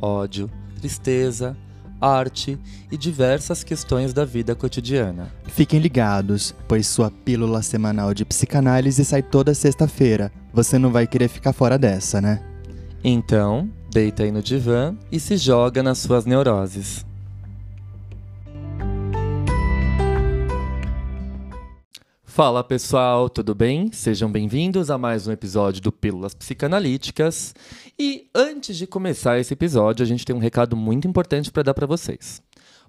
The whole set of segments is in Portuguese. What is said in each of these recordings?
ódio, tristeza, arte e diversas questões da vida cotidiana. Fiquem ligados, pois sua pílula semanal de psicanálise sai toda sexta-feira. Você não vai querer ficar fora dessa, né? Então, deita aí no divã e se joga nas suas neuroses. Fala pessoal, tudo bem? Sejam bem-vindos a mais um episódio do Pílulas Psicanalíticas. E antes de começar esse episódio, a gente tem um recado muito importante para dar para vocês.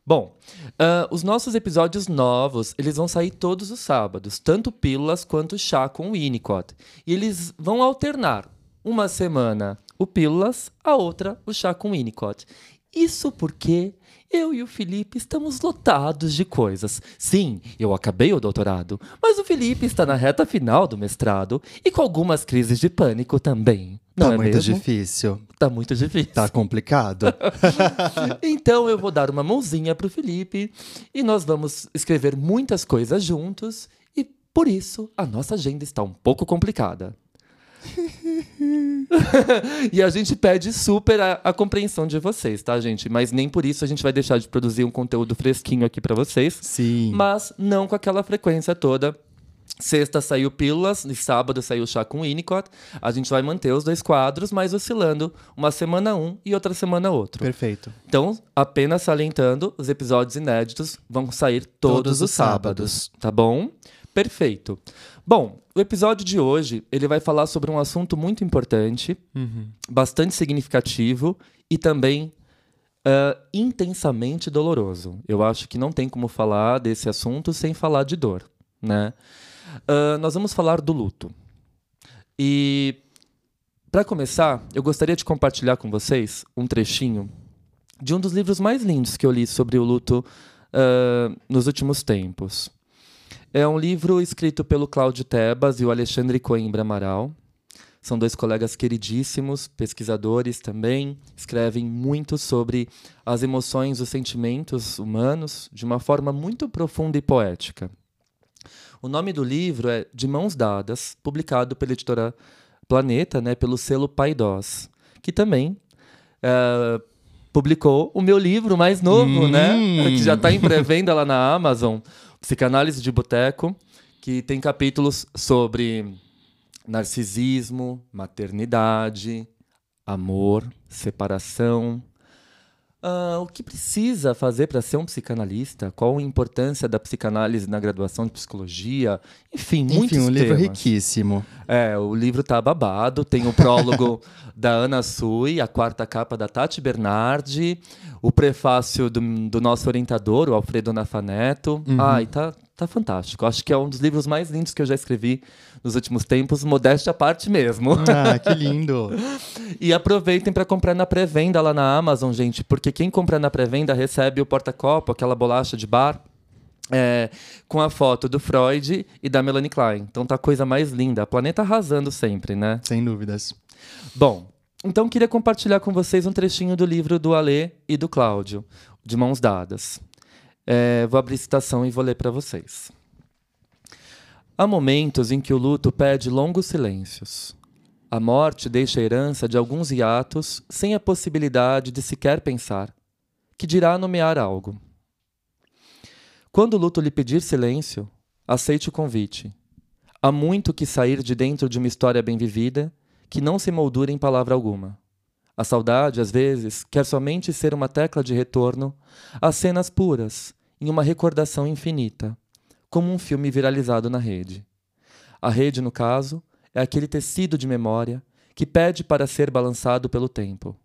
Bom, uh, os nossos episódios novos, eles vão sair todos os sábados, tanto Pílulas quanto Chá com Winnicott. E eles vão alternar uma semana o Pílulas, a outra o Chá com Winnicott. Isso porque eu e o Felipe estamos lotados de coisas. Sim, eu acabei o doutorado, mas o Felipe está na reta final do mestrado e com algumas crises de pânico também. Não tá é muito mesmo? difícil. Tá muito difícil. Tá complicado. então eu vou dar uma mãozinha pro Felipe e nós vamos escrever muitas coisas juntos e por isso a nossa agenda está um pouco complicada. e a gente pede super a, a, compreensão de vocês, tá, gente? Mas nem por isso a gente vai deixar de produzir um conteúdo fresquinho aqui para vocês. Sim. Mas não com aquela frequência toda. Sexta saiu Pílulas, e sábado saiu Chá com Winnicott. A gente vai manter os dois quadros, mas oscilando uma semana um e outra semana outro. Perfeito. Então, apenas salientando, os episódios inéditos vão sair todos, todos os sábados, sábados, tá bom? Perfeito. Bom, o episódio de hoje ele vai falar sobre um assunto muito importante, uhum. bastante significativo e também uh, intensamente doloroso. Eu acho que não tem como falar desse assunto sem falar de dor, né? Uh, nós vamos falar do luto. E para começar, eu gostaria de compartilhar com vocês um trechinho de um dos livros mais lindos que eu li sobre o luto uh, nos últimos tempos. É um livro escrito pelo Cláudio Tebas e o Alexandre Coimbra Amaral. São dois colegas queridíssimos, pesquisadores também, escrevem muito sobre as emoções, os sentimentos humanos de uma forma muito profunda e poética. O nome do livro é De Mãos Dadas, publicado pela editora Planeta, né, pelo selo Paidós, que também uh, publicou o meu livro mais novo, né, hum. né, que já está em pré-venda lá na Amazon, Psicanálise de Boteco, que tem capítulos sobre narcisismo, maternidade, amor, separação. Uh, o que precisa fazer para ser um psicanalista? Qual a importância da psicanálise na graduação de psicologia? Enfim, Enfim muitos um temas. livro riquíssimo. É, o livro tá babado. Tem o prólogo da Ana Sui, a quarta capa da Tati Bernardi, o prefácio do, do nosso orientador, o Alfredo Nafaneto. Uhum. Ai, tá, tá fantástico. Acho que é um dos livros mais lindos que eu já escrevi nos últimos tempos, modéstia à parte mesmo. Ah, que lindo! e aproveitem para comprar na pré-venda lá na Amazon, gente, porque quem compra na pré-venda recebe o porta-copo, aquela bolacha de bar. É, com a foto do Freud e da Melanie Klein. Então tá a coisa mais linda. A planeta arrasando sempre, né? Sem dúvidas. Bom, então queria compartilhar com vocês um trechinho do livro do Alê e do Cláudio, de mãos dadas. É, vou abrir citação e vou ler para vocês. Há momentos em que o luto pede longos silêncios. A morte deixa a herança de alguns hiatos sem a possibilidade de sequer pensar, que dirá nomear algo. Quando o luto lhe pedir silêncio, aceite o convite. Há muito que sair de dentro de uma história bem vivida que não se moldura em palavra alguma. A saudade, às vezes, quer somente ser uma tecla de retorno às cenas puras, em uma recordação infinita, como um filme viralizado na rede. A rede, no caso, é aquele tecido de memória que pede para ser balançado pelo tempo.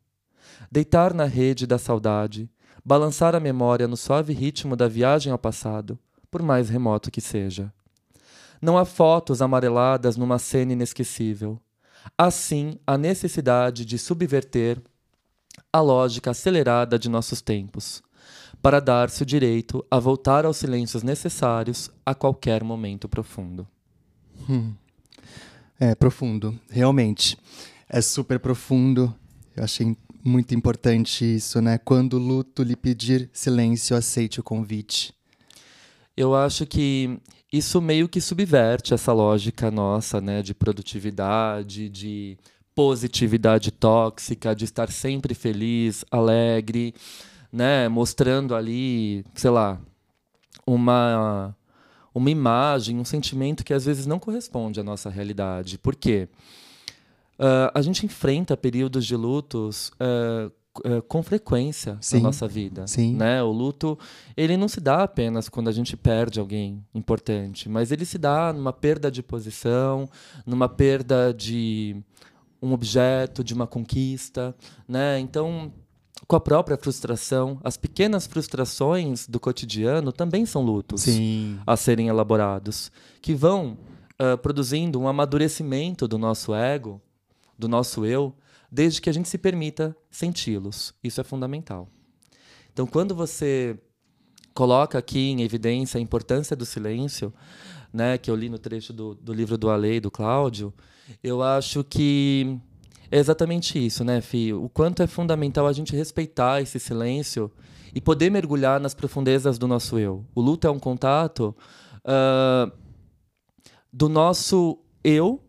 Deitar na rede da saudade, balançar a memória no suave ritmo da viagem ao passado, por mais remoto que seja. Não há fotos amareladas numa cena inesquecível. Há sim a necessidade de subverter a lógica acelerada de nossos tempos, para dar-se o direito a voltar aos silêncios necessários a qualquer momento profundo. Hum. É profundo, realmente. É super profundo. Eu achei muito importante isso, né? Quando o luto lhe pedir silêncio, aceite o convite. Eu acho que isso meio que subverte essa lógica nossa, né, de produtividade, de positividade tóxica, de estar sempre feliz, alegre, né, mostrando ali, sei lá, uma uma imagem, um sentimento que às vezes não corresponde à nossa realidade. Por quê? Uh, a gente enfrenta períodos de lutos uh, uh, com frequência Sim. na nossa vida. Sim. Né? O luto ele não se dá apenas quando a gente perde alguém importante, mas ele se dá numa perda de posição, numa perda de um objeto, de uma conquista. Né? Então, com a própria frustração, as pequenas frustrações do cotidiano também são lutos Sim. a serem elaborados, que vão uh, produzindo um amadurecimento do nosso ego, do nosso eu, desde que a gente se permita senti-los. Isso é fundamental. Então, quando você coloca aqui em evidência a importância do silêncio, né, que eu li no trecho do, do livro do Ale e do Cláudio, eu acho que é exatamente isso, né, Fih? O quanto é fundamental a gente respeitar esse silêncio e poder mergulhar nas profundezas do nosso eu. O luto é um contato uh, do nosso eu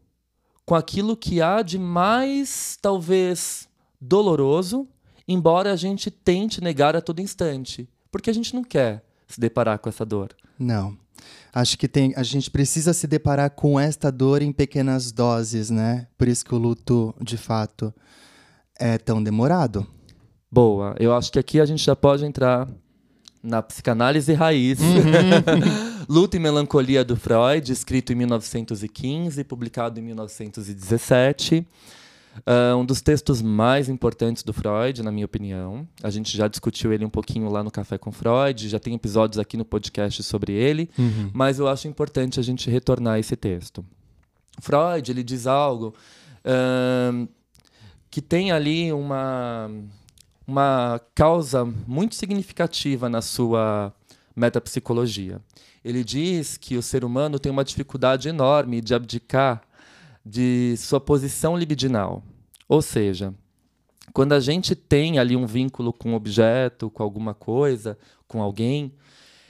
com aquilo que há de mais, talvez, doloroso, embora a gente tente negar a todo instante, porque a gente não quer se deparar com essa dor. Não. Acho que tem, a gente precisa se deparar com esta dor em pequenas doses, né? Por isso que o luto, de fato, é tão demorado. Boa. Eu acho que aqui a gente já pode entrar na psicanálise raiz. Luto e Melancolia do Freud, escrito em 1915, publicado em 1917. Uh, um dos textos mais importantes do Freud, na minha opinião. A gente já discutiu ele um pouquinho lá no Café com Freud, já tem episódios aqui no podcast sobre ele, Uhum. mas eu acho importante a gente retornar a esse texto. Freud ele diz algo ahn, que tem ali uma, uma causa muito significativa na sua metapsicologia. Ele diz que o ser humano tem uma dificuldade enorme de abdicar de sua posição libidinal. Ou seja, quando a gente tem ali um vínculo com um objeto, com alguma coisa, com alguém,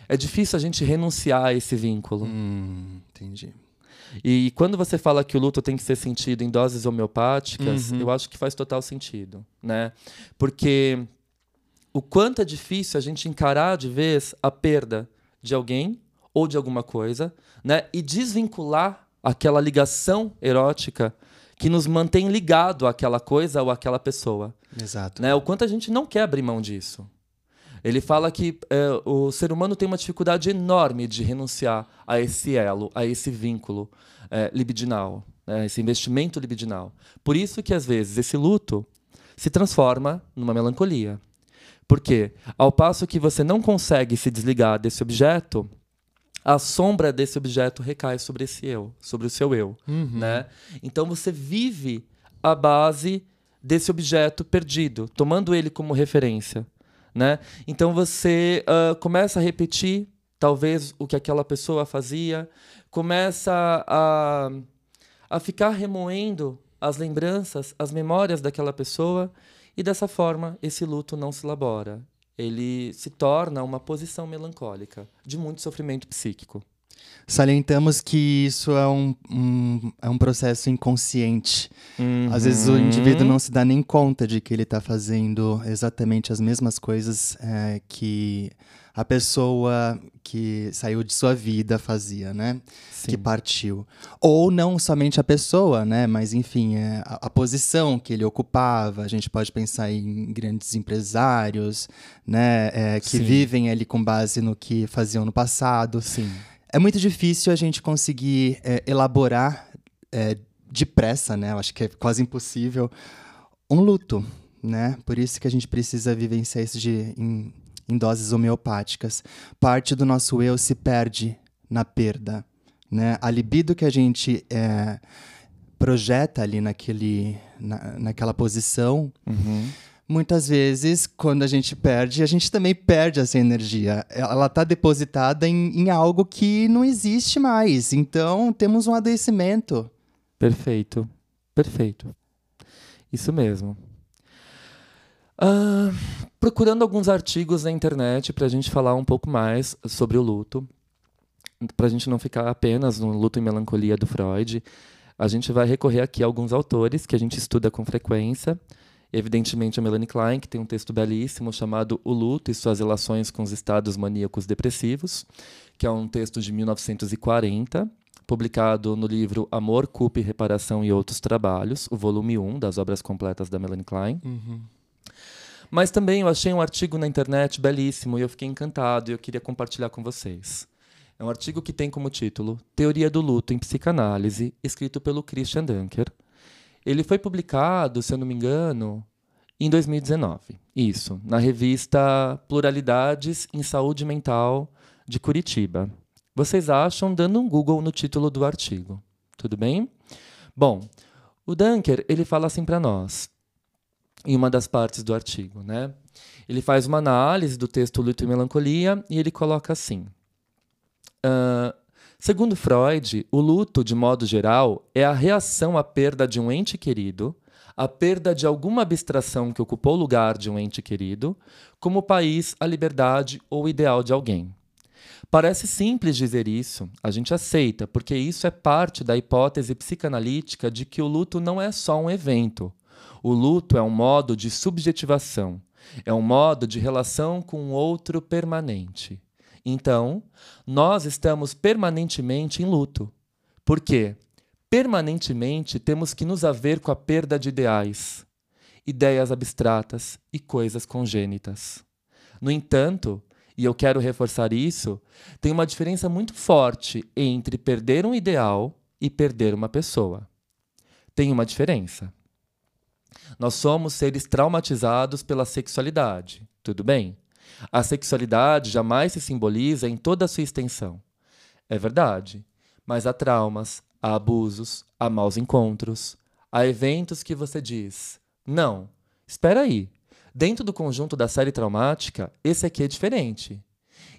é difícil a gente renunciar a esse vínculo. Hum, entendi. E quando você fala que o luto tem que ser sentido em doses homeopáticas, Uhum. eu acho que faz total sentido, né? Porque o quanto é difícil a gente encarar de vez a perda de alguém ou de alguma coisa, né? E desvincular aquela ligação erótica que nos mantém ligado àquela coisa ou àquela pessoa Exato. né? O quanto a gente não quer abrir mão disso. Ele fala que é, o ser humano tem uma dificuldade enorme de renunciar a esse elo, a esse vínculo é, libidinal, né? esse investimento libidinal. Por isso que às vezes esse luto se transforma numa melancolia. Porque ao passo que você não consegue se desligar desse objeto, a sombra desse objeto recai sobre esse eu, sobre o seu eu Uhum. né? Então você vive a base desse objeto perdido, tomando ele como referência, né? Então você ah, começa a repetir talvez o que aquela pessoa fazia, começa a, a ficar remoendo as lembranças, as memórias daquela pessoa e dessa forma esse luto não se elabora. Ele se torna uma posição melancólica de muito sofrimento psíquico. Salientamos que isso é um, um- é um processo inconsciente. Às vezes o indivíduo não se dá nem conta de que ele está fazendo exatamente as mesmas coisas é, que a pessoa que saiu de sua vida fazia, né? Sim. Que partiu. Ou não somente a pessoa, né? Mas enfim, é, a, a posição que ele ocupava. A gente pode pensar em grandes empresários, né? é, que Sim. vivem ali com base no que faziam no passado. Sim. É muito difícil a gente conseguir é, elaborar é, depressa, né? Eu acho que é quase impossível um luto, né? Por isso que a gente precisa vivenciar isso de, em, em doses homeopáticas. Parte do nosso eu se perde na perda, né? A libido que a gente é, projeta ali naquele, na, naquela posição Uhum. muitas vezes, quando a gente perde, a gente também perde essa energia. Ela está depositada em, em, algo que não existe mais. Então, temos um adoecimento. Perfeito. Perfeito. Isso mesmo. Uh, procurando alguns artigos na internet para a gente falar um pouco mais sobre o luto, para a gente não ficar apenas no luto e melancolia do Freud, a gente vai recorrer aqui a alguns autores que a gente estuda com frequência Evidentemente, a Melanie Klein, que tem um texto belíssimo chamado O Luto e Suas Relações com os Estados Maníacos Depressivos, que é um texto de 1940, publicado no livro Amor, Culpa e Reparação e Outros Trabalhos, o volume 1 das obras completas da Melanie Klein. Uhum. Mas também eu achei um artigo na internet belíssimo e eu fiquei encantado e eu queria compartilhar com vocês. É um artigo que tem como título Teoria do Luto em Psicanálise, escrito pelo Christian Dunker, ele foi publicado, se eu não me engano, em 2019. Isso, na revista Pluralidades em Saúde Mental de Curitiba. Vocês acham dando um Google no título do artigo. Tudo bem? Bom, o Dunker, ele fala assim para nós, em uma das partes do artigo, né? Ele faz uma análise do texto Luto e Melancolia e ele coloca assim: uh, Segundo Freud, o luto, de modo geral, é a reação à perda de um ente querido, à perda de alguma abstração que ocupou o lugar de um ente querido, como o país, a liberdade ou ideal de alguém. Parece simples dizer isso, a gente aceita, porque isso é parte da hipótese psicanalítica de que o luto não é só um evento. O luto é um modo de subjetivação, é um modo de relação com o outro permanente. Então, nós estamos permanentemente em luto. Por quê? Permanentemente temos que nos haver com a perda de ideais, ideias abstratas e coisas congênitas. No entanto, e eu quero reforçar isso, tem uma diferença muito forte entre perder um ideal e perder uma pessoa. Tem uma diferença. Nós somos seres traumatizados pela sexualidade, tudo bem? A sexualidade jamais se simboliza em toda a sua extensão. É verdade, mas há traumas, há abusos, há maus encontros, há eventos que você diz: não, espera aí. Dentro do conjunto da série traumática, esse aqui é diferente.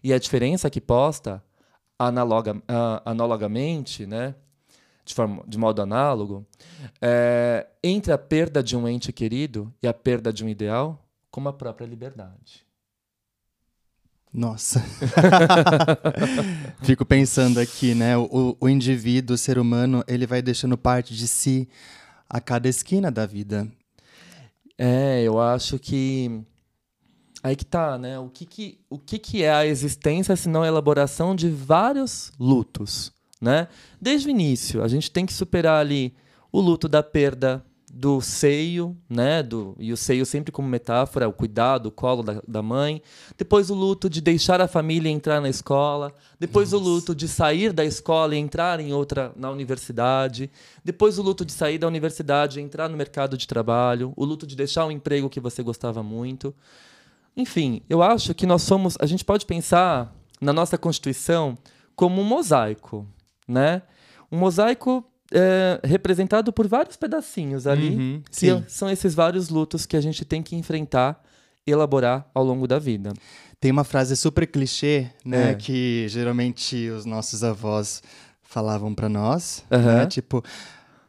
E a diferença que posta uh, analogamente, né, de, forma, de modo análogo, é, entre a perda de um ente querido e a perda de um ideal, como a própria liberdade. Nossa. Fico pensando aqui, né? O, o indivíduo, o ser humano, ele vai deixando parte de si a cada esquina da vida. É, eu acho que aí que tá, né? O que que, o que que é a existência se não a elaboração de vários lutos, né? Desde o início, a gente tem que superar ali o luto da perda do seio, né? Do, e o seio sempre como metáfora, o cuidado, o colo da, da mãe. Depois o luto de deixar a família entrar na escola. Depois Nossa. o luto de sair da escola e entrar em outra na universidade. Depois o luto de sair da universidade e entrar no mercado de trabalho. O luto de deixar um emprego que você gostava muito. Enfim, eu acho que nós somos. A gente pode pensar na nossa constituição como um mosaico, né? Um mosaico é, representado por vários pedacinhos ali, uhum, que são esses vários lutos que a gente tem que enfrentar, elaborar ao longo da vida. Tem uma frase super clichê, né, é. que geralmente os nossos avós falavam para nós, uhum. né, tipo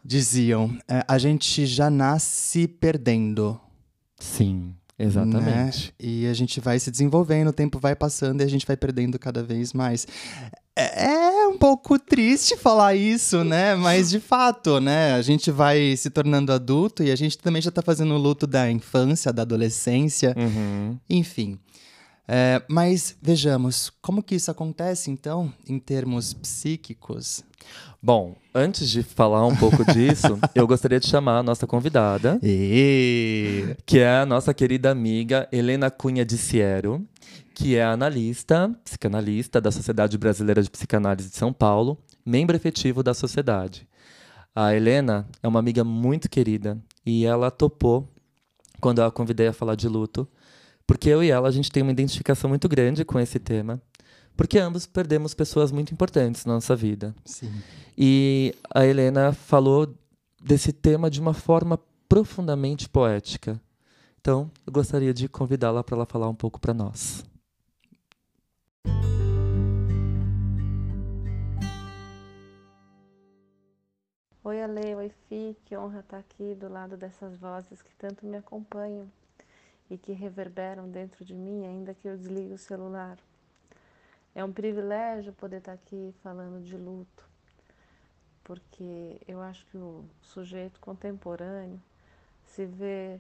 diziam: é, a gente já nasce perdendo. Sim. Exatamente. Né? E a gente vai se desenvolvendo, o tempo vai passando e a gente vai perdendo cada vez mais. É, é um pouco triste falar isso, né? Mas de fato, né? A gente vai se tornando adulto e a gente também já tá fazendo o luto da infância, da adolescência. Uhum. Enfim. É, mas vejamos, como que isso acontece, então, em termos psíquicos? Bom, antes de falar um pouco disso, eu gostaria de chamar a nossa convidada, e... que é a nossa querida amiga Helena Cunha de Siero, que é analista, psicanalista da Sociedade Brasileira de Psicanálise de São Paulo, membro efetivo da sociedade. A Helena é uma amiga muito querida e ela topou quando eu a convidei a falar de luto porque eu e ela, a gente tem uma identificação muito grande com esse tema. Porque ambos perdemos pessoas muito importantes na nossa vida. Sim. E a Helena falou desse tema de uma forma profundamente poética. Então, eu gostaria de convidá-la para ela falar um pouco para nós. Oi, Ale, oi, Fi, que honra estar aqui do lado dessas vozes que tanto me acompanham e que reverberam dentro de mim, ainda que eu desligue o celular. É um privilégio poder estar aqui falando de luto, porque eu acho que o sujeito contemporâneo se vê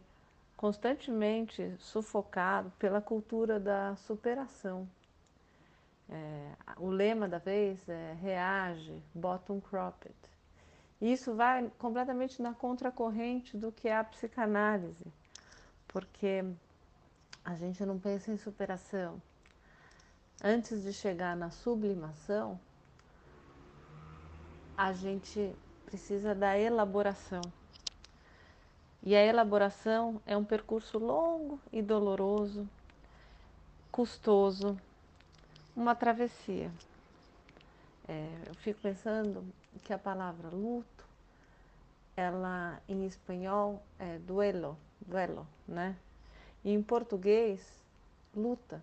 constantemente sufocado pela cultura da superação. É, o lema da vez é reage, bottom cropped. Isso vai completamente na contracorrente do que é a psicanálise, porque a gente não pensa em superação. Antes de chegar na sublimação, a gente precisa da elaboração. E a elaboração é um percurso longo e doloroso, custoso, uma travessia. É, eu fico pensando que a palavra luto, ela em espanhol é duelo, duelo, né? E em português, luta.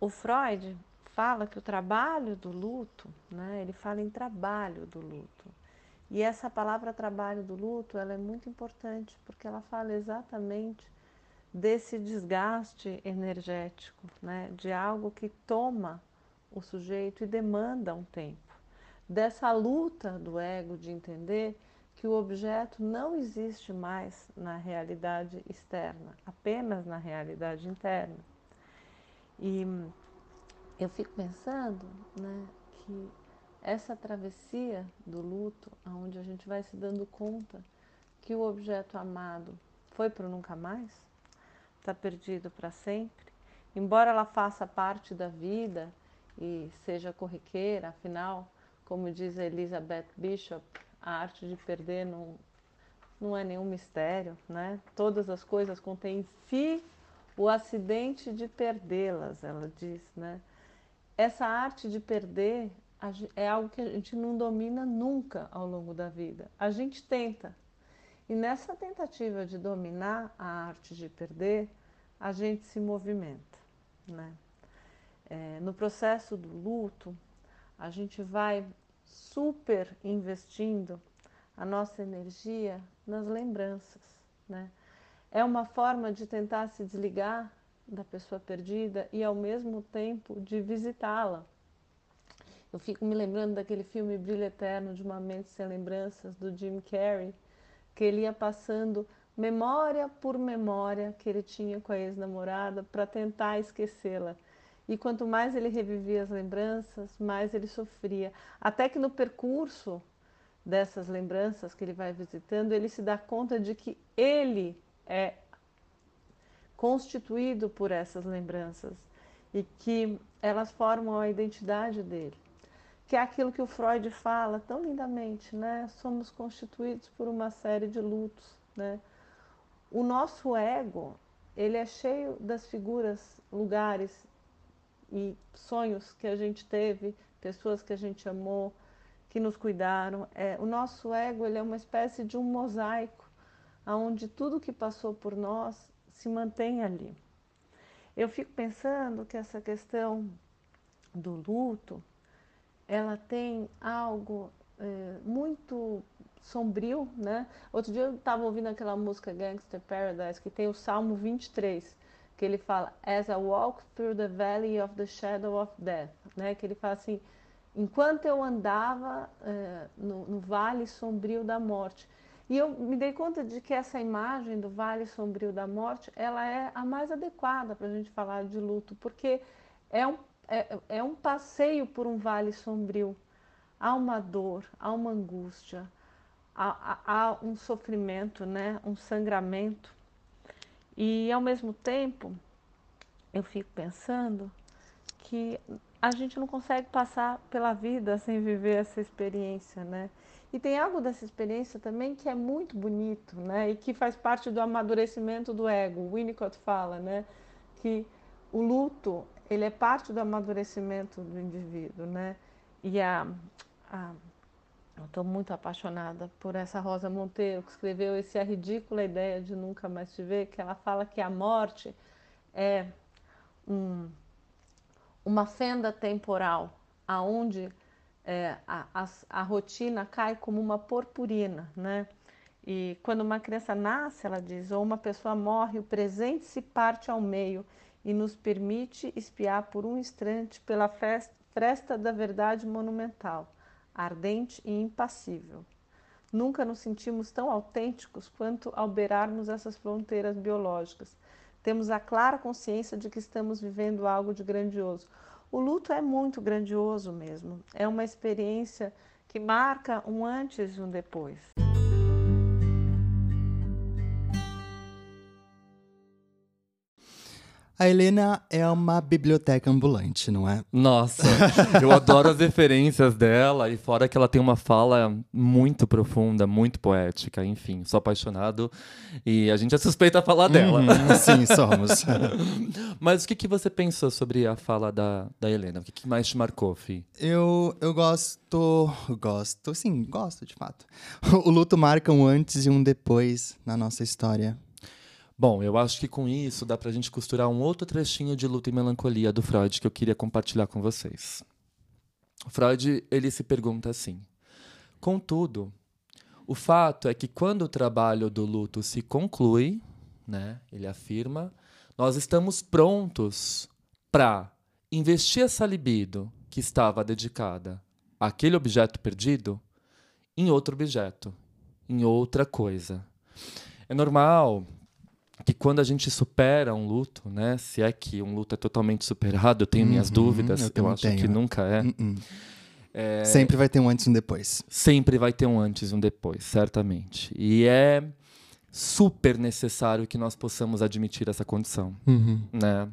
O Freud fala que o trabalho do luto, né? Ele fala em trabalho do luto. E essa palavra trabalho do luto, ela é muito importante porque ela fala exatamente desse desgaste energético, né? De algo que toma o sujeito e demanda um tempo. Dessa luta do ego de entender que o objeto não existe mais na realidade externa, apenas na realidade interna. E eu fico pensando né, que essa travessia do luto, onde a gente vai se dando conta que o objeto amado foi para nunca mais, está perdido para sempre, embora ela faça parte da vida e seja corriqueira, afinal, como diz Elizabeth Bishop, a arte de perder não, não é nenhum mistério, né? Todas as coisas contêm em si o acidente de perdê-las, ela diz, né? Essa arte de perder é algo que a gente não domina nunca ao longo da vida. A gente tenta. E nessa tentativa de dominar a arte de perder, a gente se movimenta, né? É, no processo do luto, a gente vai super investindo a nossa energia nas lembranças, né? É uma forma de tentar se desligar da pessoa perdida e ao mesmo tempo de visitá-la. Eu fico me lembrando daquele filme Brilho Eterno de uma Mente Sem Lembranças, do Jim Carrey, que ele ia passando memória por memória que ele tinha com a ex-namorada para tentar esquecê-la. E quanto mais ele revivia as lembranças, mais ele sofria. Até que no percurso dessas lembranças que ele vai visitando, ele se dá conta de que ele é constituído por essas lembranças e que elas formam a identidade dele. Que é aquilo que o Freud fala tão lindamente, né? Somos constituídos por uma série de lutos, né? O nosso ego, ele é cheio das figuras, lugares e sonhos que a gente teve, pessoas que a gente amou, que nos cuidaram. É, o nosso ego ele é uma espécie de um mosaico, onde tudo que passou por nós se mantém ali. Eu fico pensando que essa questão do luto, ela tem algo é, muito sombrio, né? Outro dia eu estava ouvindo aquela música Gangster Paradise, que tem o Salmo 23, que ele fala, As I walk through the valley of the shadow of death, né? Que ele fala assim, enquanto eu andava uh, no, no, vale sombrio da morte. E eu me dei conta de que essa imagem do vale sombrio da morte, ela é a mais adequada para a gente falar de luto, porque é um, é, é um passeio por um vale sombrio. Há uma dor, há uma angústia, há, há, há um sofrimento, né? um sangramento. E ao mesmo tempo, eu fico pensando que a gente não consegue passar pela vida sem viver essa experiência, né? E tem algo dessa experiência também que é muito bonito, né? E que faz parte do amadurecimento do ego. O Winnicott fala, né? Que o luto, ele é parte do amadurecimento do indivíduo, né? E a, a Estou muito apaixonada por essa Rosa Monteiro, que escreveu esse Ridícula Ideia de Nunca Mais Te Ver, que ela fala que a morte é um, uma fenda temporal, aonde é, a, a, a, rotina cai como uma purpurina, né? E quando uma criança nasce, ela diz, ou uma pessoa morre, o presente se parte ao meio e nos permite espiar por um instante pela festa, fresta da verdade monumental, ardente e impassível. Nunca nos sentimos tão autênticos quanto ao beirarmos essas fronteiras biológicas. Temos a clara consciência de que estamos vivendo algo de grandioso. O luto é muito grandioso mesmo. É uma experiência que marca um antes e um depois. A Helena é uma biblioteca ambulante, não é? Nossa, eu adoro as referências dela e fora que ela tem uma fala muito profunda, muito poética, enfim, sou apaixonado e a gente é suspeita a falar dela. Uhum, sim, somos. Mas o que, que você pensou sobre a fala da, da Helena? O que, que mais te marcou, Fi? Eu, eu gosto, gosto, sim, gosto de fato. O luto marca um antes e um depois na nossa história. Bom, eu acho que com isso dá para a gente costurar um outro trechinho de luta e melancolia do Freud que eu queria compartilhar com vocês. Freud ele se pergunta assim: contudo, o fato é que quando o trabalho do luto se conclui, né, ele afirma, nós estamos prontos para investir essa libido que estava dedicada àquele objeto perdido em outro objeto, em outra coisa. É normal que quando a gente supera um luto, né? Se é que um luto é totalmente superado, eu tenho minhas uhum, dúvidas, eu, eu acho tenho. que nunca é. Uh -uh. é. Sempre vai ter um antes e um depois. Sempre vai ter um antes e um depois, certamente. E é super necessário que nós possamos admitir essa condição, uhum. né?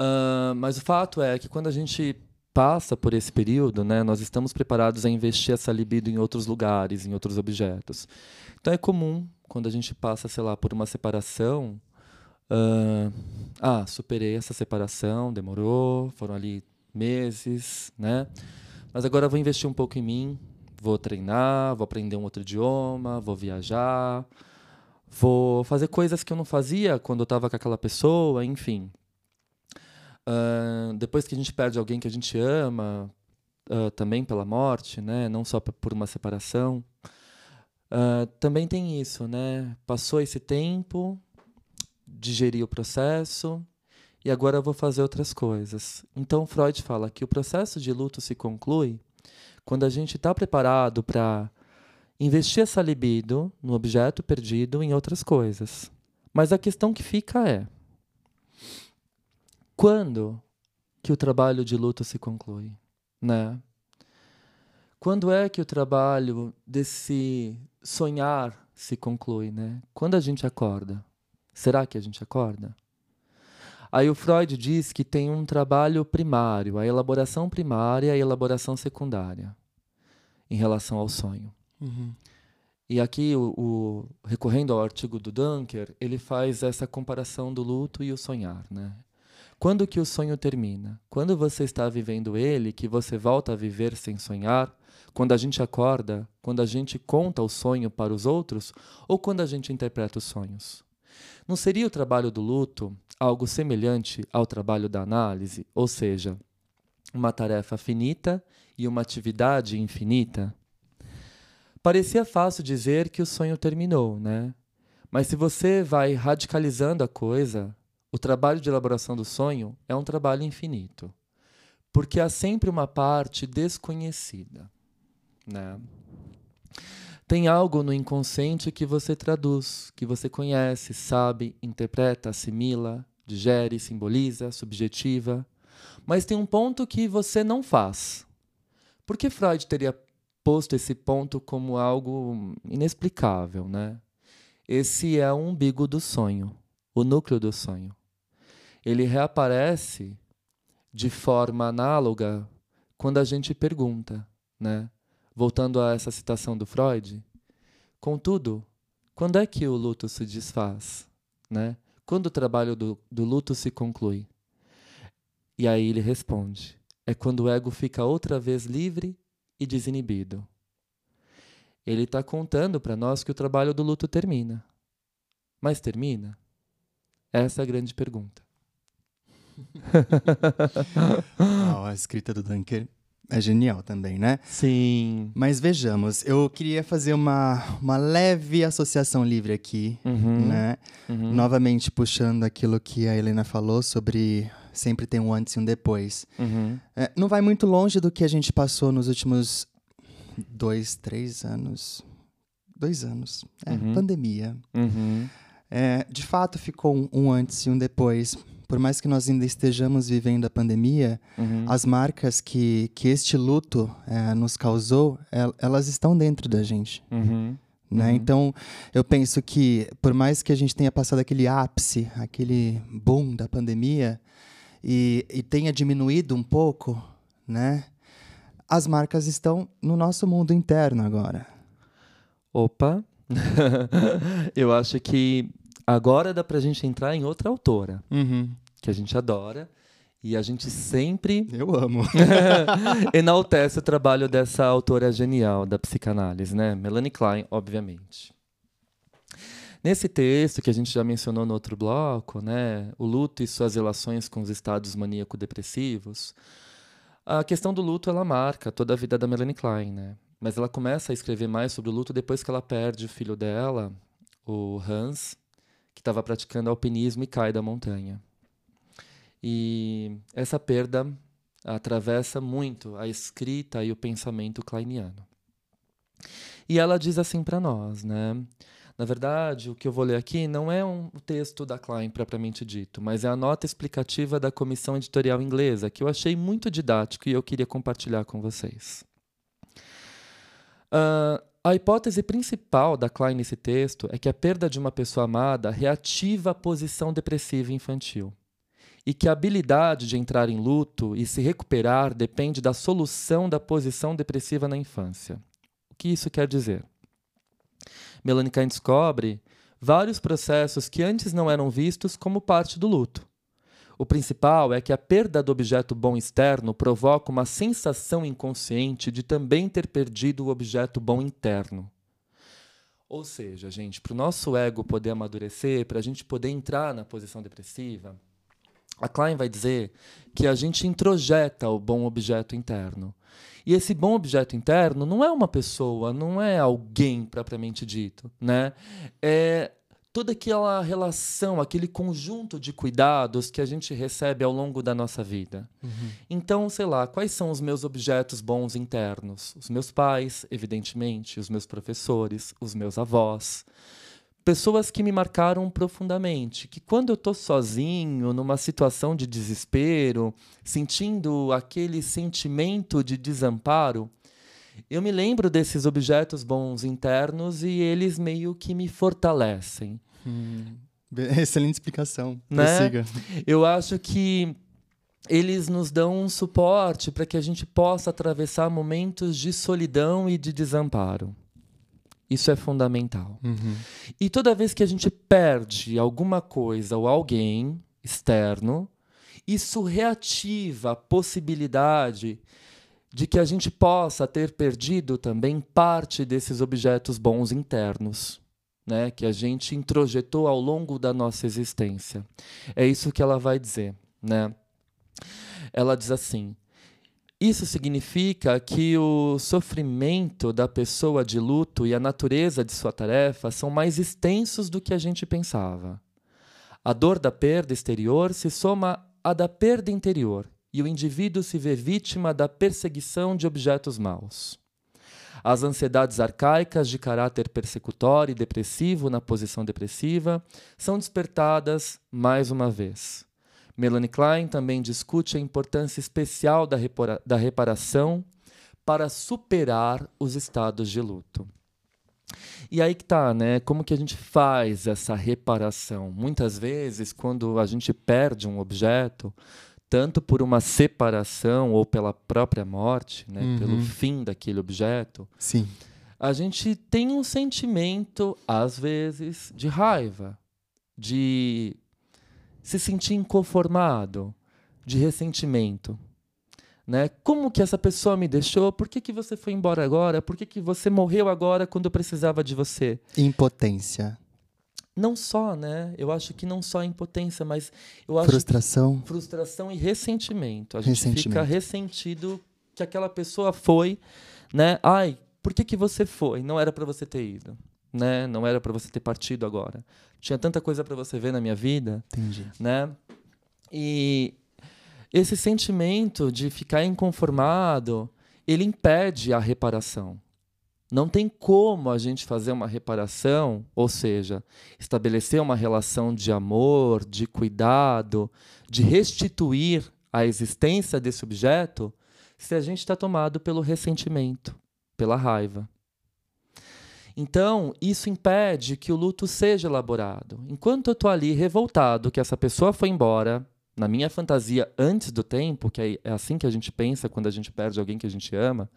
Uh, mas o fato é que quando a gente passa por esse período, né, nós estamos preparados a investir essa libido em outros lugares, em outros objetos. Então é comum quando a gente passa, sei lá, por uma separação. Uh, ah, superei essa separação, demorou, foram ali meses, né? Mas agora vou investir um pouco em mim, vou treinar, vou aprender um outro idioma, vou viajar, vou fazer coisas que eu não fazia quando eu estava com aquela pessoa, enfim. Uh, depois que a gente perde alguém que a gente ama, uh, também pela morte, né? Não só por uma separação. Uh, também tem isso, né? Passou esse tempo, digeri o processo e agora eu vou fazer outras coisas. Então Freud fala que o processo de luto se conclui quando a gente está preparado para investir essa libido no objeto perdido em outras coisas. Mas a questão que fica é quando que o trabalho de luto se conclui, né? Quando é que o trabalho desse sonhar se conclui, né? Quando a gente acorda? Será que a gente acorda? Aí o Freud diz que tem um trabalho primário, a elaboração primária e a elaboração secundária em relação ao sonho. Uhum. E aqui, o, o, recorrendo ao artigo do Dunker, ele faz essa comparação do luto e o sonhar. Né? Quando que o sonho termina? Quando você está vivendo ele, que você volta a viver sem sonhar, quando a gente acorda, quando a gente conta o sonho para os outros ou quando a gente interpreta os sonhos? Não seria o trabalho do luto algo semelhante ao trabalho da análise, ou seja, uma tarefa finita e uma atividade infinita? Parecia fácil dizer que o sonho terminou, né? Mas se você vai radicalizando a coisa, o trabalho de elaboração do sonho é um trabalho infinito, porque há sempre uma parte desconhecida. Né? Tem algo no inconsciente que você traduz, que você conhece, sabe, interpreta, assimila, digere, simboliza, subjetiva. Mas tem um ponto que você não faz. Por que Freud teria posto esse ponto como algo inexplicável, né? Esse é o umbigo do sonho, o núcleo do sonho. Ele reaparece de forma análoga quando a gente pergunta, né? Voltando a essa citação do Freud, contudo, quando é que o luto se desfaz? Né? Quando o trabalho do, do luto se conclui? E aí ele responde: é quando o ego fica outra vez livre e desinibido. ele está contando para nós que o trabalho do luto termina. Mas termina? Essa é a grande pergunta. a escrita do Dunker é genial também, né? Sim. Mas vejamos, eu queria fazer uma, uma leve associação livre aqui, Uhum. né? Uhum. Novamente puxando aquilo que a Helena falou sobre sempre tem um antes e um depois. Uhum. É, não vai muito longe do que a gente passou nos últimos dois, três anos. Dois anos. É, Uhum. pandemia. Uhum. É, de fato, ficou um, um antes e um depois. Por mais que nós ainda estejamos vivendo a pandemia, Uhum. as marcas que, que este luto é, nos causou, el- elas estão dentro da gente. Uhum. Né? Uhum. Então, eu penso que, por mais que a gente tenha passado aquele ápice, aquele boom da pandemia, e, e tenha diminuído um pouco, né? as marcas estão no nosso mundo interno agora. Opa! Eu acho que agora dá pra gente entrar em outra autora, que a gente adora. E a gente sempre Eu amo. enaltece o trabalho dessa autora genial da psicanálise, né? Melanie Klein, obviamente. Nesse texto que a gente já mencionou no outro bloco, né, o luto e suas relações com os estados maníaco-depressivos, a questão do luto ela marca toda a vida da Melanie Klein, né? Mas ela começa a escrever mais sobre o luto depois que ela perde o filho dela, o Hans, que estava praticando alpinismo e cai da montanha. E essa perda atravessa muito a escrita e o pensamento kleiniano. E ela diz assim para nós, né? Na verdade, o que eu vou ler aqui não é um texto da Klein propriamente dito, mas é a nota explicativa da comissão editorial inglesa, que eu achei muito didático e eu queria compartilhar com vocês. Ah, a hipótese principal da Klein nesse texto é que a perda de uma pessoa amada reativa a posição depressiva infantil e que a habilidade de entrar em luto e se recuperar depende da solução da posição depressiva na infância. O que isso quer dizer? Melanie Klein descobre vários processos que antes não eram vistos como parte do luto. O principal é que a perda do objeto bom externo provoca uma sensação inconsciente de também ter perdido o objeto bom interno. Ou seja, gente, para o nosso ego poder amadurecer, para a gente poder entrar na posição depressiva, a Klein vai dizer que a gente introjeta o bom objeto interno. E esse bom objeto interno não é uma pessoa, não é alguém propriamente dito, né? É toda aquela relação, aquele conjunto de cuidados que a gente recebe ao longo da nossa vida. Então, sei lá, quais são os meus objetos bons internos? Os meus pais, evidentemente, os meus professores, os meus avós. Pessoas que me marcaram profundamente, que quando eu estou sozinho, numa situação de desespero, sentindo aquele sentimento de desamparo, eu me lembro desses objetos bons internos e eles meio que me fortalecem. Excelente explicação. Né? Prossiga. Eu acho que eles nos dão um suporte para que a gente possa atravessar momentos de solidão e de desamparo. Isso é fundamental. Uhum. E toda vez que a gente perde alguma coisa ou alguém externo, isso reativa a possibilidade de que a gente possa ter perdido também parte desses objetos bons internos, né, que a gente introjetou ao longo da nossa existência. É isso que ela vai dizer, né? Ela diz assim: isso significa que o sofrimento da pessoa de luto e a natureza de sua tarefa são mais extensos do que a gente pensava. A dor da perda exterior se soma à da perda interior, e o indivíduo se vê vítima da perseguição de objetos maus. As ansiedades arcaicas de caráter persecutório e depressivo na posição depressiva são despertadas mais uma vez. Melanie Klein também discute a importância especial da, da reparação para superar os estados de luto. E aí que tá, né? Como que a gente faz essa reparação? Muitas vezes, quando a gente perde um objeto, tanto por uma separação ou pela própria morte, né? Uhum. Pelo fim daquele objeto, Sim. a gente tem um sentimento, às vezes, de raiva, de se sentir inconformado, de ressentimento. Né? Como que essa pessoa me deixou? Por que, que você foi embora agora? Por que, que você morreu agora quando eu precisava de você? Impotência. Não só, né? Eu acho que não só impotência, mas eu acho Frustração. frustração e ressentimento. A gente fica ressentido que aquela pessoa foi, né? Ai, por que, que você foi? Não era para você ter ido, né? Não era para você ter partido agora. Tinha tanta coisa para você ver na minha vida, Entendi. né? E esse sentimento de ficar inconformado, ele impede a reparação. Não tem como a gente fazer uma reparação, ou seja, estabelecer uma relação de amor, de cuidado, de restituir a existência desse objeto, se a gente está tomado pelo ressentimento, pela raiva. Então, isso impede que o luto seja elaborado. Enquanto eu estou ali revoltado que essa pessoa foi embora, na minha fantasia antes do tempo, que é assim que a gente pensa quando a gente perde alguém que a gente ama,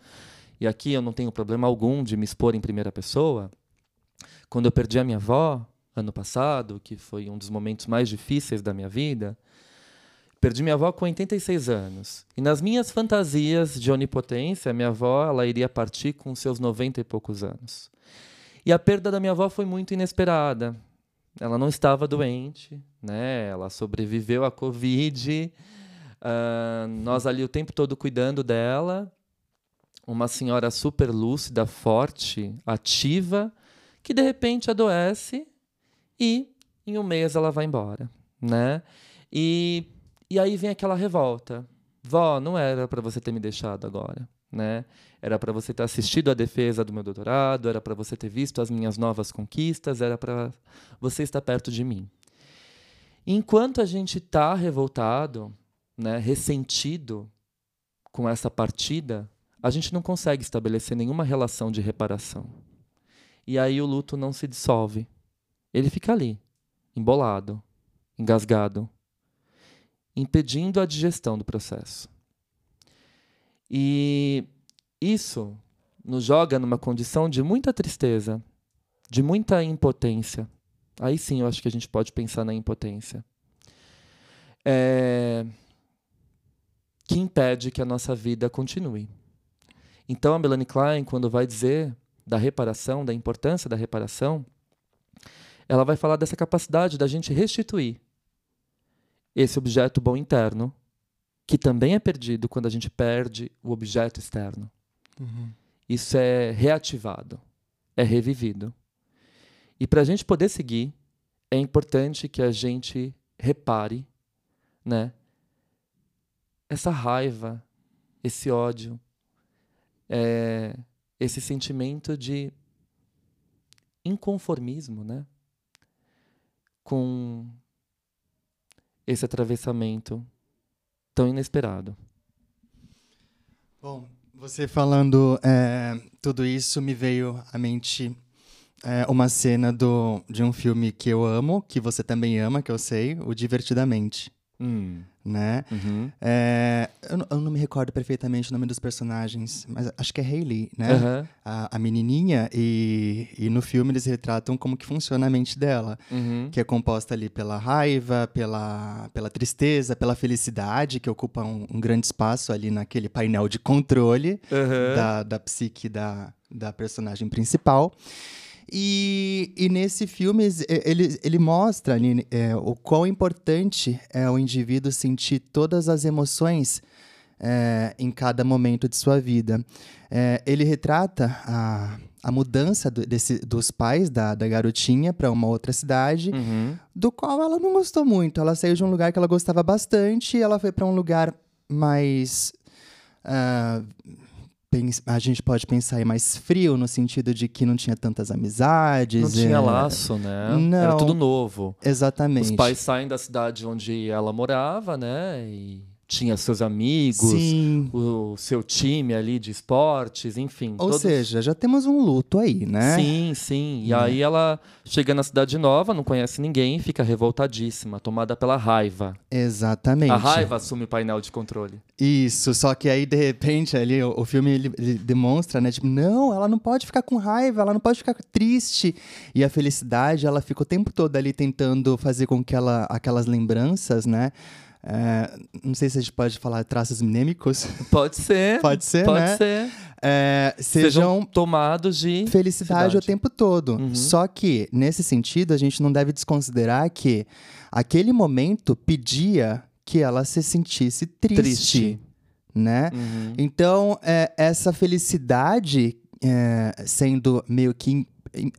e aqui eu não tenho problema algum de me expor em primeira pessoa. Quando eu perdi a minha avó, ano passado, que foi um dos momentos mais difíceis da minha vida, perdi minha avó com 86 anos. E nas minhas fantasias de onipotência, minha avó ela iria partir com seus 90 e poucos anos. E a perda da minha avó foi muito inesperada. Ela não estava doente, né? Ela sobreviveu à Covid. Uh, nós ali o tempo todo cuidando dela. Uma senhora super lúcida, forte, ativa, que de repente adoece e em um mês ela vai embora, né? E, e aí vem aquela revolta. Vó, não era para você ter me deixado agora, né? Era para você ter assistido a defesa do meu doutorado, era para você ter visto as minhas novas conquistas, era para você estar perto de mim. Enquanto a gente está revoltado, né, ressentido com essa partida, a gente não consegue estabelecer nenhuma relação de reparação. E aí o luto não se dissolve. Ele fica ali, embolado, engasgado, impedindo a digestão do processo. E isso nos joga numa condição de muita tristeza, de muita impotência. Aí sim eu acho que a gente pode pensar na impotência. É... Que impede que a nossa vida continue. Então a Melanie Klein, quando vai dizer da reparação, da importância da reparação, ela vai falar dessa capacidade da gente restituir esse objeto bom interno, que também é perdido quando a gente perde o objeto externo. Uhum. Isso é reativado, é revivido. E para a gente poder seguir, é importante que a gente repare, né? Essa raiva, esse ódio, é, esse sentimento de inconformismo, né? Com esse atravessamento tão inesperado. Bom, você falando é, tudo isso me veio à mente é, uma cena do, de um filme que eu amo, que você também ama, que eu sei, o Divertidamente. Hum. Né? Uhum. É, eu, não- eu não me recordo perfeitamente o nome dos personagens, mas acho que é Hayley, né? Aham. A, a menininha, e, e no filme eles retratam como que funciona a mente dela, Uhum. que é composta ali pela raiva, pela, pela tristeza, pela felicidade, que ocupa um, um grande espaço ali naquele painel de controle da, da psique da, da personagem principal. E, e nesse filme ele, ele mostra ali, é, o quão importante é o indivíduo sentir todas as emoções é, em cada momento de sua vida. É, ele retrata a, a mudança do- desse, dos pais da, da garotinha para uma outra cidade, Uhum. do qual ela não gostou muito. Ela saiu de um lugar que ela gostava bastante e ela foi para um lugar mais. pens- a gente pode pensar aí mais frio, no sentido de que não tinha tantas amizades. Não tinha é, laço, né? Era não. tudo novo. Exatamente. Os pais saem da cidade onde ela morava, né? E tinha seus amigos, Sim. o seu time ali de esportes, enfim. Ou todos- seja, já temos um luto aí, né? Sim, sim. E Né? aí ela chega na cidade nova, não conhece ninguém, fica revoltadíssima, tomada pela raiva. Exatamente. A raiva assume o painel de controle. Isso, só que aí, de repente, ali o, o filme ele, ele demonstra, né? Tipo, não, ela não pode ficar com raiva, ela não pode ficar triste. E a felicidade, ela fica o tempo todo ali tentando fazer com que ela, aquelas lembranças, né? É, não sei se a gente pode falar traços minêmicos. Pode ser. pode ser, pode né? ser. É, Sejam sejam tomados de felicidade Felicidade. o tempo todo. Uhum. Só que, nesse sentido, a gente não deve desconsiderar que aquele momento pedia que ela se sentisse triste, triste. né? Uhum. Então, é, essa felicidade é, sendo meio que,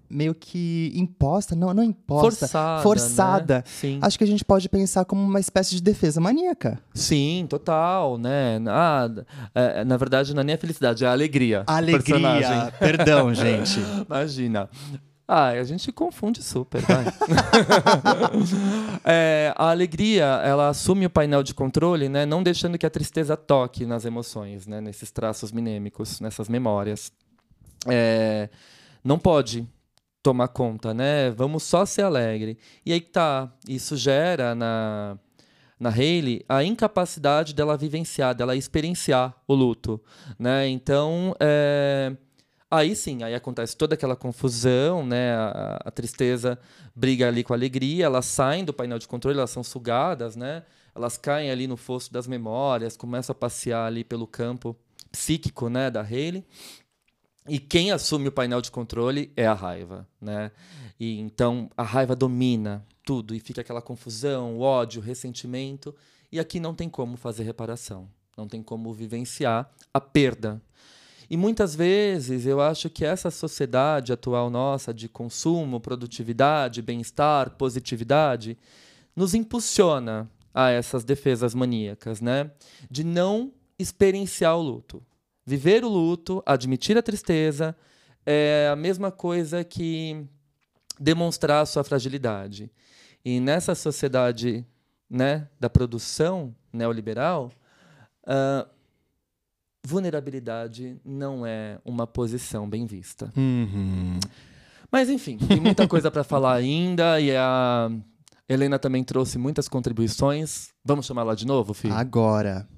meio que imposta, não, não imposta, Forçada. forçada. né? Acho que a gente pode pensar como uma espécie de defesa maníaca. Sim, total, né? Ah, é, na verdade, não é nem a felicidade, é a alegria. do personagem. perdão, gente. Imagina. Ah, a gente confunde super, vai. É, a alegria, ela assume o painel de controle, né? Não deixando que a tristeza toque nas emoções, né? Nesses traços minêmicos, nessas memórias. É, não pode tomar conta, né? Vamos só ser alegre. E aí tá, isso gera na na Hayley a incapacidade dela vivenciar, dela experienciar o luto, né? Então, é, aí sim, aí acontece toda aquela confusão, né? A, a tristeza briga ali com a alegria, elas saem do painel de controle, elas são sugadas, né? Elas caem ali no fosso das memórias, começam a passear ali pelo campo psíquico, né, da Hayley. E quem assume o painel de controle é a raiva, né? E então a raiva domina tudo e fica aquela confusão, ódio, ressentimento. E aqui não tem como fazer reparação, não tem como vivenciar a perda. E muitas vezes eu acho que essa sociedade atual nossa de consumo, produtividade, bem-estar, positividade, nos impulsiona a essas defesas maníacas, né? De não experienciar o luto. Viver o luto, admitir a tristeza, é a mesma coisa que demonstrar a sua fragilidade. E nessa sociedade né, da produção neoliberal, ah, vulnerabilidade não é uma posição bem vista. Uhum. Mas enfim, tem muita coisa para falar ainda e a Helena também trouxe muitas contribuições. Vamos chamar ela de novo, Fih? Agora.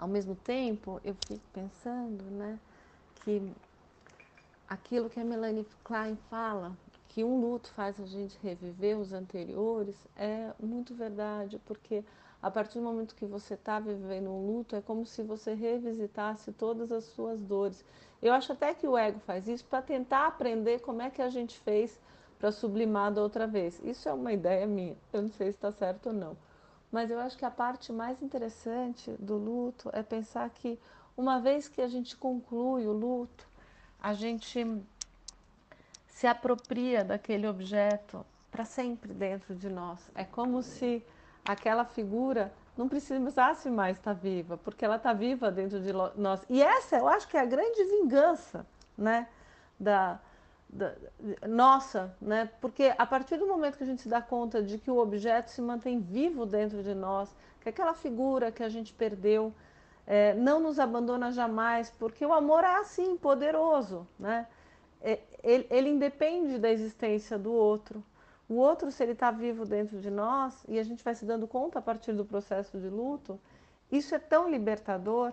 Ao mesmo tempo, eu fico pensando, né, que aquilo que a Melanie Klein fala, que um luto faz a gente reviver os anteriores, é muito verdade, porque a partir do momento que você está vivendo um luto, é como se você revisitasse todas as suas dores. Eu acho até que o ego faz isso para tentar aprender como é que a gente fez para sublimar da outra vez. Isso é uma ideia minha, eu não sei se está certo ou não. Mas eu acho que a parte mais interessante do luto é pensar que uma vez que a gente conclui o luto, a gente se apropria daquele objeto para sempre dentro de nós. É como se aquela figura não precisasse mais estar viva, porque ela está viva dentro de nós. E essa eu acho que é a grande vingança, né, da, nossa, né? Porque a partir do momento que a gente se dá conta de que o objeto se mantém vivo dentro de nós, que aquela figura que a gente perdeu é, não nos abandona jamais, porque o amor é assim, poderoso, né? É, ele, ele independe da existência do outro. O outro, se ele está vivo dentro de nós, e a gente vai se dando conta a partir do processo de luto, isso é tão libertador.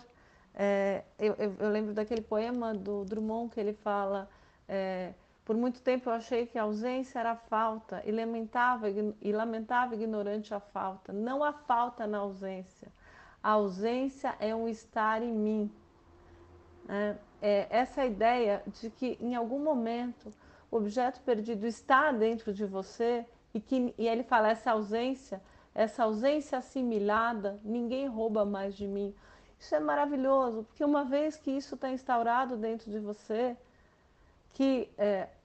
É, eu, eu, lembro daquele poema do Drummond que ele fala. É, por muito tempo eu achei que a ausência era a falta e lamentava, e lamentava ignorante a falta. Não há falta na ausência. A ausência é um estar em mim. É, é essa ideia de que em algum momento o objeto perdido está dentro de você e que e ele fala essa ausência, essa ausência assimilada, ninguém rouba mais de mim. Isso é maravilhoso, porque uma vez que isso está instaurado dentro de você, que é, é, é,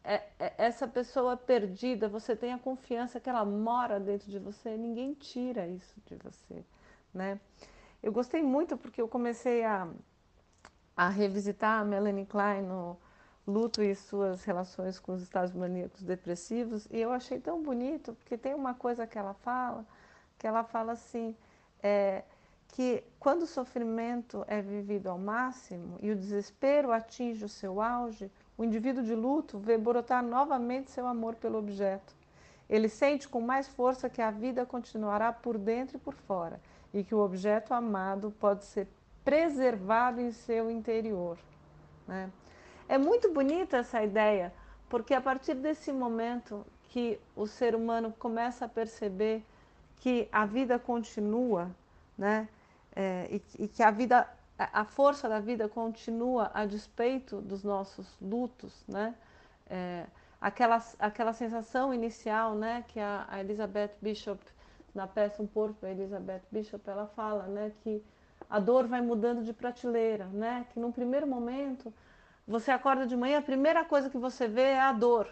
essa pessoa perdida, você tem a confiança que ela mora dentro de você, ninguém tira isso de você, né? Eu gostei muito porque eu comecei a, a revisitar a Melanie Klein no Luto e suas relações com os estados maníacos depressivos e eu achei tão bonito porque tem uma coisa que ela fala, que ela fala assim, é, que quando o sofrimento é vivido ao máximo e o desespero atinge o seu auge, o indivíduo de luto vê brotar novamente seu amor pelo objeto. Ele sente com mais força que a vida continuará por dentro e por fora e que o objeto amado pode ser preservado em seu interior. Né? É muito bonita essa ideia, porque a partir desse momento que o ser humano começa a perceber que a vida continua, né? É, e, e, que a vida, a força da vida continua a despeito dos nossos lutos, né? É, aquela, aquela sensação inicial, né? Que a, a Elizabeth Bishop na peça Um Porco, a Elizabeth Bishop, ela fala, né? Que a dor vai mudando de prateleira, né? Que num primeiro momento você acorda de manhã, a primeira coisa que você vê é a dor,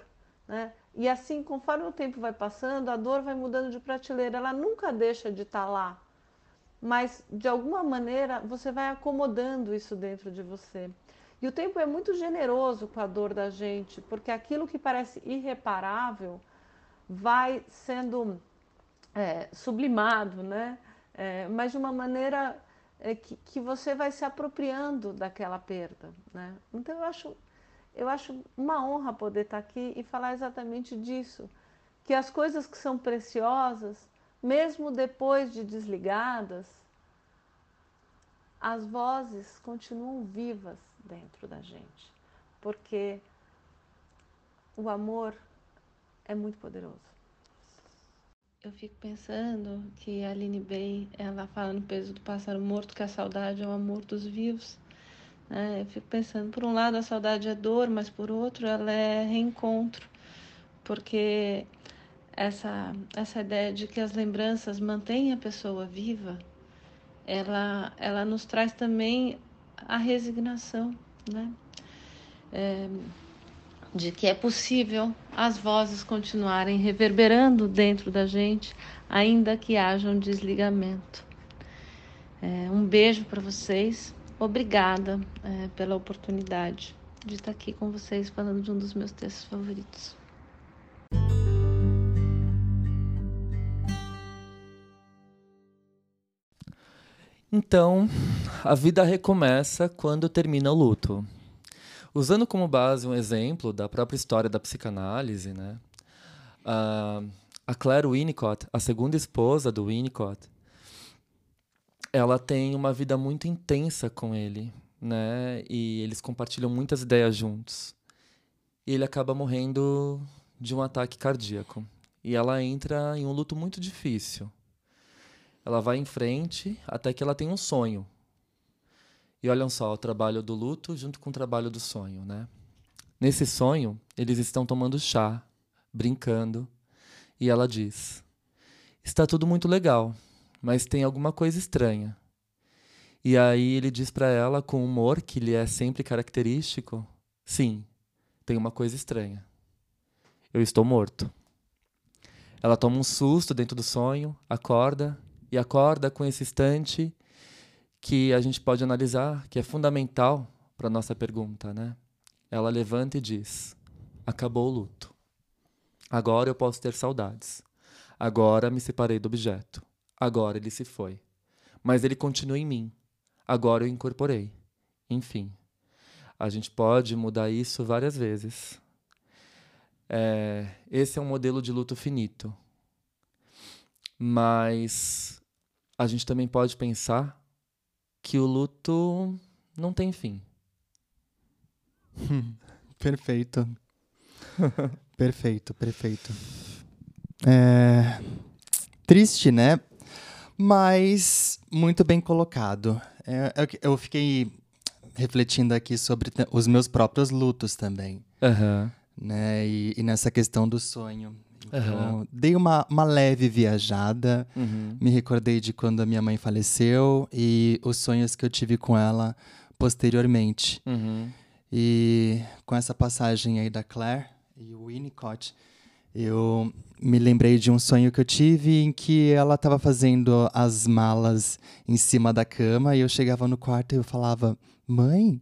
né? E assim, conforme o tempo vai passando, a dor vai mudando de prateleira. Ela nunca deixa de estar tá lá, mas de alguma maneira você vai acomodando isso dentro de você. E o tempo é muito generoso com a dor da gente, porque aquilo que parece irreparável vai sendo é, sublimado, né? É, mas de uma maneira é, que, que você vai se apropriando daquela perda, né? Então eu acho eu acho uma honra poder estar aqui e falar exatamente disso, que as coisas que são preciosas, mesmo depois de desligadas, as vozes continuam vivas dentro da gente, porque o amor é muito poderoso. Eu fico pensando que a Aline Bay, ela fala no peso do pássaro morto que a saudade é o amor dos vivos. É, eu fico pensando, por um lado a saudade é dor, mas por outro ela é reencontro, porque essa, essa ideia de que as lembranças mantêm a pessoa viva, ela, ela nos traz também a resignação, né? É, de que é possível as vozes continuarem reverberando dentro da gente, ainda que haja um desligamento. É, um beijo para vocês. Obrigada é, pela oportunidade de estar aqui com vocês falando de um dos meus textos favoritos. Então, a vida recomeça quando termina o luto. Usando como base um exemplo da própria história da psicanálise, né? a Claire Winnicott, a segunda esposa do Winnicott, ela tem uma vida muito intensa com ele, né? E eles compartilham muitas ideias juntos. E ele acaba morrendo de um ataque cardíaco. E ela entra em um luto muito difícil. Ela vai em frente até que ela tem um sonho. E olham só, o trabalho do luto junto com o trabalho do sonho, né? Nesse sonho, eles estão tomando chá, brincando, e ela diz: Está tudo muito legal, mas tem alguma coisa estranha. E aí ele diz para ela, com humor que lhe é sempre característico: Sim, tem uma coisa estranha. Eu estou morto. Ela toma um susto dentro do sonho, acorda, e acorda com esse instante que a gente pode analisar, que é fundamental para a nossa pergunta. Né? Ela levanta e diz: Acabou o luto. Agora eu posso ter saudades. Agora me separei do objeto. Agora ele se foi. Mas ele continua em mim. Agora eu incorporei. Enfim, a gente pode mudar isso várias vezes. É, esse é um modelo de luto finito. Mas a gente também pode pensar que o luto não tem fim. perfeito. perfeito, perfeito. É... Triste, né? mas muito bem colocado. É, é eu fiquei refletindo aqui sobre os meus próprios lutos também. Uhum. Né? E, e, nessa questão do sonho. Então, uhum. dei uma, uma leve viajada, uhum. me recordei de quando a minha mãe faleceu e os sonhos que eu tive com ela posteriormente. Uhum. E com essa passagem aí da Claire e o Winnicott, eu me lembrei de um sonho que eu tive em que ela estava fazendo as malas em cima da cama e eu chegava no quarto e eu falava: Mãe,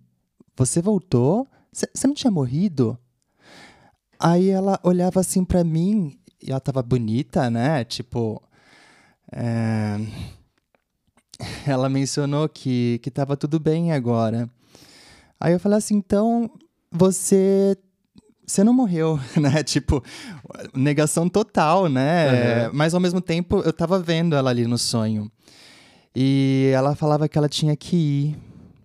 você voltou? Você não tinha morrido? Aí ela olhava assim para mim e ela tava bonita, né? Tipo. É... Ela mencionou que, que tava tudo bem agora. Aí eu falei assim: então você você não morreu, né? Tipo, negação total, né? Uhum. Mas ao mesmo tempo eu tava vendo ela ali no sonho. E ela falava que ela tinha que ir,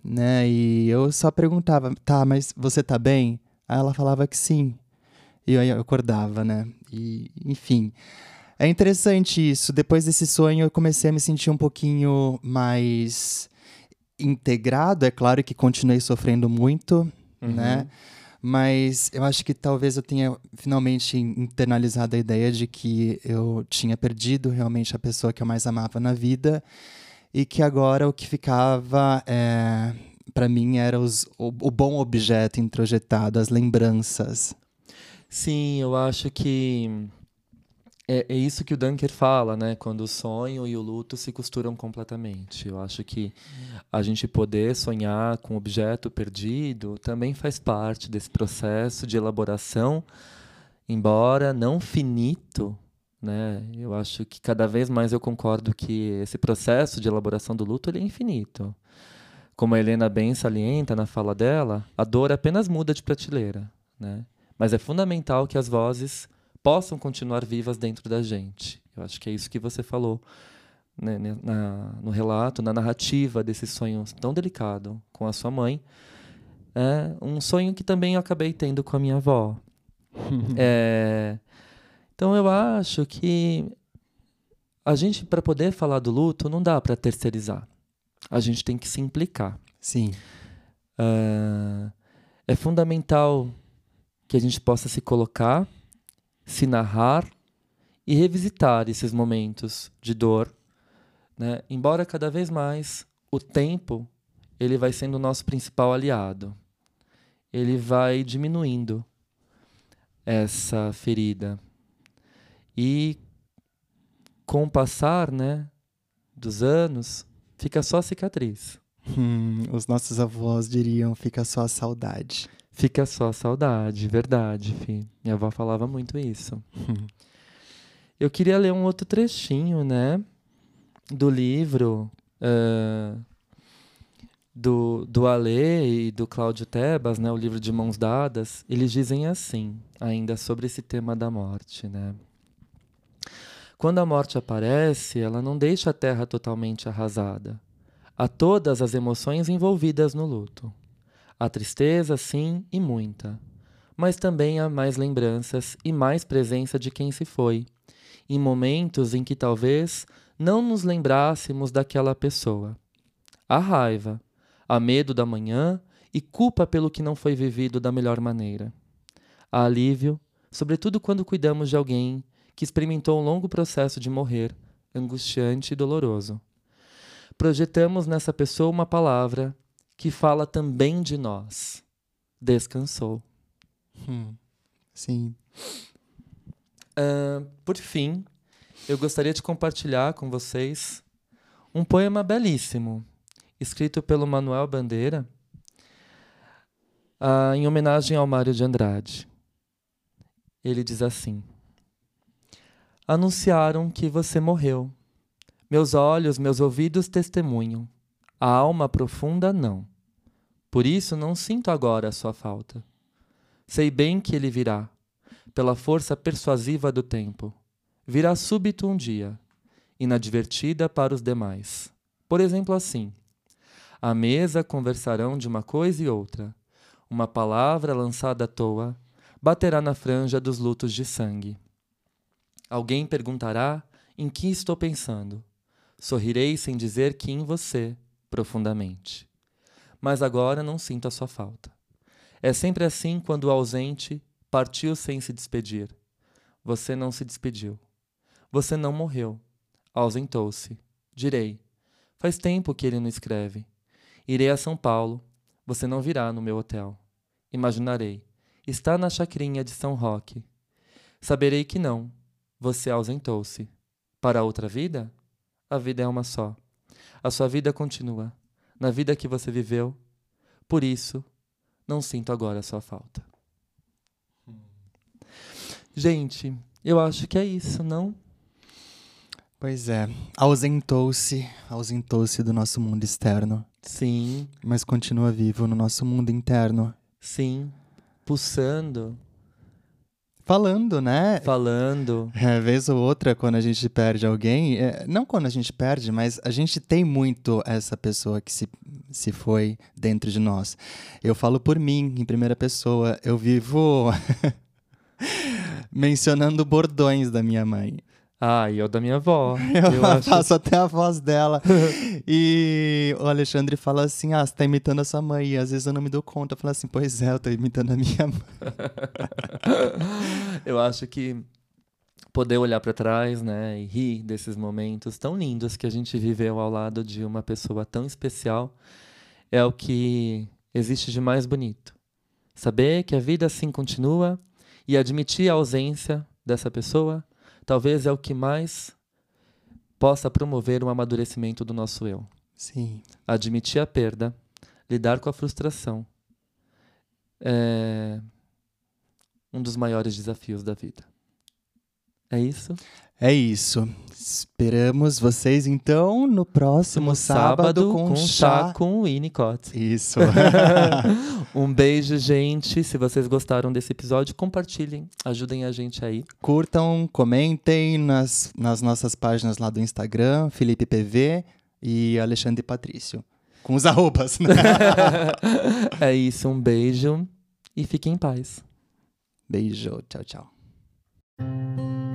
né? E eu só perguntava, tá, mas você tá bem? Aí ela falava que sim. E eu acordava, né? E, enfim. É interessante isso. Depois desse sonho, eu comecei a me sentir um pouquinho mais integrado. É claro que continuei sofrendo muito, uhum. né? Mas eu acho que talvez eu tenha finalmente internalizado a ideia de que eu tinha perdido realmente a pessoa que eu mais amava na vida e que agora o que ficava é, para mim era os, o, o bom objeto introjetado, as lembranças. Sim, eu acho que é, é, isso que o Dunker fala, né? Quando o sonho e o luto se costuram completamente. Eu acho que a gente poder sonhar com objeto perdido também faz parte desse processo de elaboração, embora não finito, né? Eu acho que cada vez mais eu concordo que esse processo de elaboração do luto ele é infinito. Como a Helena bem salienta na fala dela, a dor apenas muda de prateleira, né? Mas é fundamental que as vozes possam continuar vivas dentro da gente. Eu acho que é isso que você falou né, né, na, no relato, na narrativa desse sonho tão delicado com a sua mãe. É um sonho que também eu acabei tendo com a minha avó. é, então eu acho que a gente, para poder falar do luto, não dá para terceirizar. A gente tem que se implicar. Sim. É, é fundamental que a gente possa se colocar se narrar e revisitar esses momentos de dor, né? Embora cada vez mais o tempo ele vai sendo o nosso principal aliado. Ele vai diminuindo essa ferida. E com o passar, né, dos anos, fica só a cicatriz. Hum, os nossos avós diriam fica só a saudade. Fica só saudade, verdade, fi. Minha avó falava muito isso. Eu queria ler um outro trechinho, né? Do livro uh, do, do Alê e do Cláudio Tebas, né? O livro de Mãos Dadas. Eles dizem assim, ainda sobre esse tema da morte, né? Quando a morte aparece, ela não deixa a terra totalmente arrasada. Há todas as emoções envolvidas no luto. Há tristeza, sim, e muita. Mas também há mais lembranças e mais presença de quem se foi, em momentos em que talvez não nos lembrássemos daquela pessoa. Há raiva, há medo da manhã e culpa pelo que não foi vivido da melhor maneira. Há alívio, sobretudo quando cuidamos de alguém que experimentou um longo processo de morrer, angustiante e doloroso. Projetamos nessa pessoa uma palavra que fala também de nós. Descansou. Hum, sim. Uh, por fim, eu gostaria de compartilhar com vocês um poema belíssimo, escrito pelo Manuel Bandeira, uh, em homenagem ao Mário de Andrade. Ele diz assim: Anunciaram que você morreu. Meus olhos, meus ouvidos testemunham. A alma profunda, não. Por isso não sinto agora a sua falta. Sei bem que ele virá, pela força persuasiva do tempo. Virá súbito um dia, inadvertida para os demais. Por exemplo, assim: à mesa conversarão de uma coisa e outra. Uma palavra lançada à toa baterá na franja dos lutos de sangue. Alguém perguntará em que estou pensando. Sorrirei sem dizer que em você profundamente. Mas agora não sinto a sua falta. É sempre assim quando o ausente partiu sem se despedir. Você não se despediu. Você não morreu. Ausentou-se. Direi. Faz tempo que ele não escreve. Irei a São Paulo. Você não virá no meu hotel. Imaginarei. Está na chacrinha de São Roque. Saberei que não. Você ausentou-se. Para outra vida? A vida é uma só. A sua vida continua, na vida que você viveu. Por isso, não sinto agora a sua falta. Gente, eu acho que é isso, não? Pois é, ausentou-se, ausentou-se do nosso mundo externo. Sim. Mas continua vivo no nosso mundo interno. Sim, pulsando Falando, né? Falando. É, vez ou outra, quando a gente perde alguém, é, não quando a gente perde, mas a gente tem muito essa pessoa que se, se foi dentro de nós. Eu falo por mim, em primeira pessoa. Eu vivo. mencionando bordões da minha mãe. Ah, e eu da minha avó. Eu, Eu acho faço até a voz dela. e o Alexandre fala assim: Ah, você tá imitando a sua mãe. E às vezes eu não me dou conta. Eu falo assim: Pois é, eu tô imitando a minha mãe. eu acho que poder olhar para trás, né, e rir desses momentos tão lindos que a gente viveu ao lado de uma pessoa tão especial é o que existe de mais bonito. Saber que a vida assim continua e admitir a ausência dessa pessoa, talvez é o que mais possa promover um amadurecimento do nosso eu. Sim. Admitir a perda, lidar com a frustração, é um dos maiores desafios da vida. É isso? É isso. Esperamos vocês então no próximo No sábado, com, chá. chá com o Winnicott. Isso. um beijo, gente. Se vocês gostaram desse episódio, compartilhem, ajudem a gente aí. Curtam, comentem nas, nas nossas páginas lá do Instagram, Felipe PV e Alexandre Patrício. Com os arrobas, né? é isso, um beijo e fiquem em paz. Beijo, tchau, tchau.